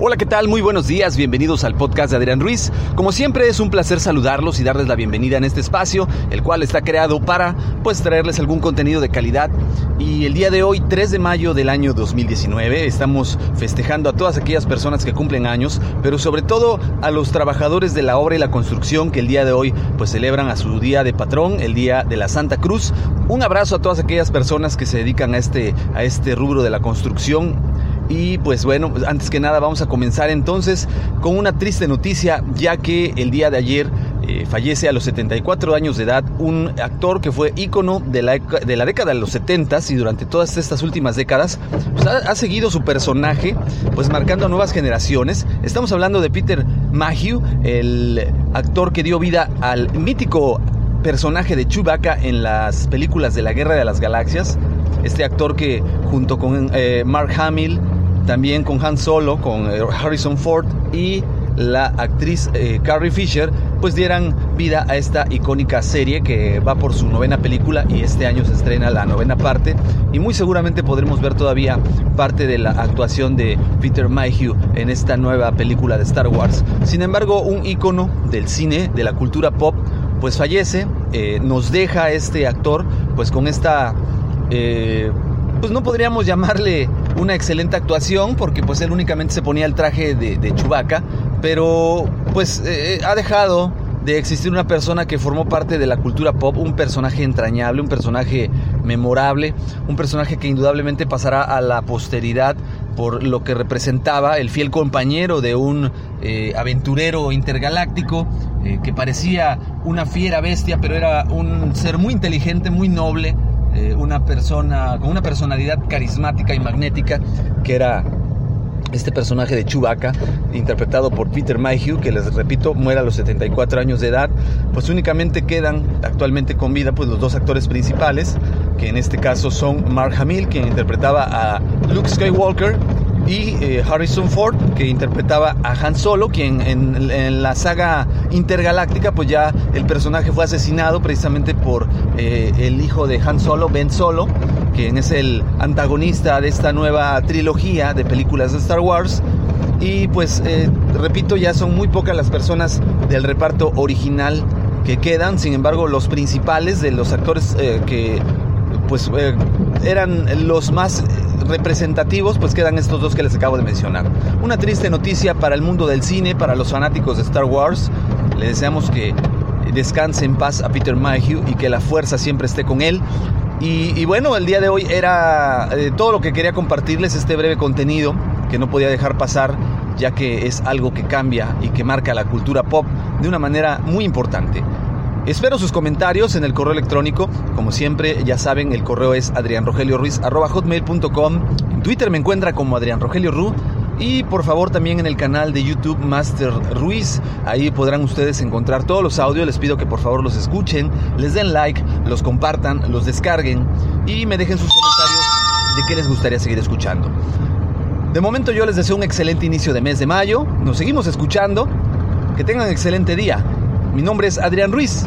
Hola, ¿qué tal? Muy buenos días, bienvenidos al podcast de Adrián Ruiz. Como siempre es un placer saludarlos y darles la bienvenida en este espacio, el cual está creado para pues traerles algún contenido de calidad. Y el día de hoy, 3 de mayo del año 2019, estamos festejando a todas aquellas personas que cumplen años, pero sobre todo a los trabajadores de la obra y la construcción que el día de hoy pues celebran a su día de patrón, el día de la Santa Cruz. Un abrazo a todas aquellas personas que se dedican a este, a este rubro de la construcción y pues bueno, antes que nada vamos a comenzar entonces con una triste noticia, ya que el día de ayer eh, fallece a los 74 años de edad un actor que fue ícono de la, de la década de los 70 y durante todas estas últimas décadas pues ha, ha, seguido su personaje pues marcando a nuevas generaciones. Estamos hablando de Peter Mayhew, el actor que dio vida al mítico personaje de Chewbacca en las películas de la Guerra de las Galaxias. Este actor que junto con eh, Mark Hamill también con Han Solo, con eh, Harrison Ford y la actriz eh, Carrie Fisher, pues dieran vida a esta icónica serie que va por su novena película y este año se estrena la novena parte y muy seguramente podremos ver todavía parte de la actuación de Peter Mayhew en esta nueva película de Star Wars. Sin embargo, un icono del cine, de la cultura pop, pues fallece, nos deja este actor pues con esta... Eh, pues no podríamos llamarle una excelente actuación porque pues él únicamente se ponía el traje de, de Chewbacca, pero pues eh, ha dejado de existir una persona que formó parte de la cultura pop, un personaje entrañable, un personaje memorable, un personaje que indudablemente pasará a la posteridad por lo que representaba el fiel compañero de un eh, aventurero intergaláctico eh, que parecía una fiera bestia, pero era un ser muy inteligente, muy noble, eh, una persona con una personalidad carismática y magnética que era este personaje de Chewbacca, interpretado por Peter Mayhew, que les repito, muere a los 74 años de edad, pues únicamente quedan actualmente con vida pues los dos actores principales, que en este caso son Mark Hamill, quien interpretaba a Luke Skywalker, y eh, Harrison Ford, que interpretaba a Han Solo, quien en, la saga intergaláctica, pues ya el personaje fue asesinado precisamente por eh, el hijo de Han Solo, Ben Solo, quien es el antagonista de esta nueva trilogía de películas de Star Wars. Y pues, eh, repito, ya son muy pocas las personas del reparto original que quedan, sin embargo, los principales de los actores que pues eran los más representativos, pues quedan estos dos que les acabo de mencionar. Una triste noticia para el mundo del cine, para los fanáticos de Star Wars. Le deseamos que descanse en paz a Peter Mayhew y que la fuerza siempre esté con él. Y, bueno, el día de hoy era eh, todo lo que quería compartirles, este breve contenido que no podía dejar pasar, ya que es algo que cambia y que marca la cultura pop de una manera muy importante. Espero sus comentarios en el correo electrónico. Como siempre, ya saben, el correo es adrianrogelioruiz.com. En Twitter me encuentra como Adrián Rogelio Ru. Y por favor también en el canal de YouTube Master Ruiz. Ahí podrán ustedes encontrar todos los audios. Les pido que por favor los escuchen, les den like, los compartan, los descarguen y me dejen sus comentarios de qué les gustaría seguir escuchando. De momento yo les deseo un excelente inicio de mes de mayo. Nos seguimos escuchando. Que tengan un excelente día. Mi nombre es Adrián Ruiz.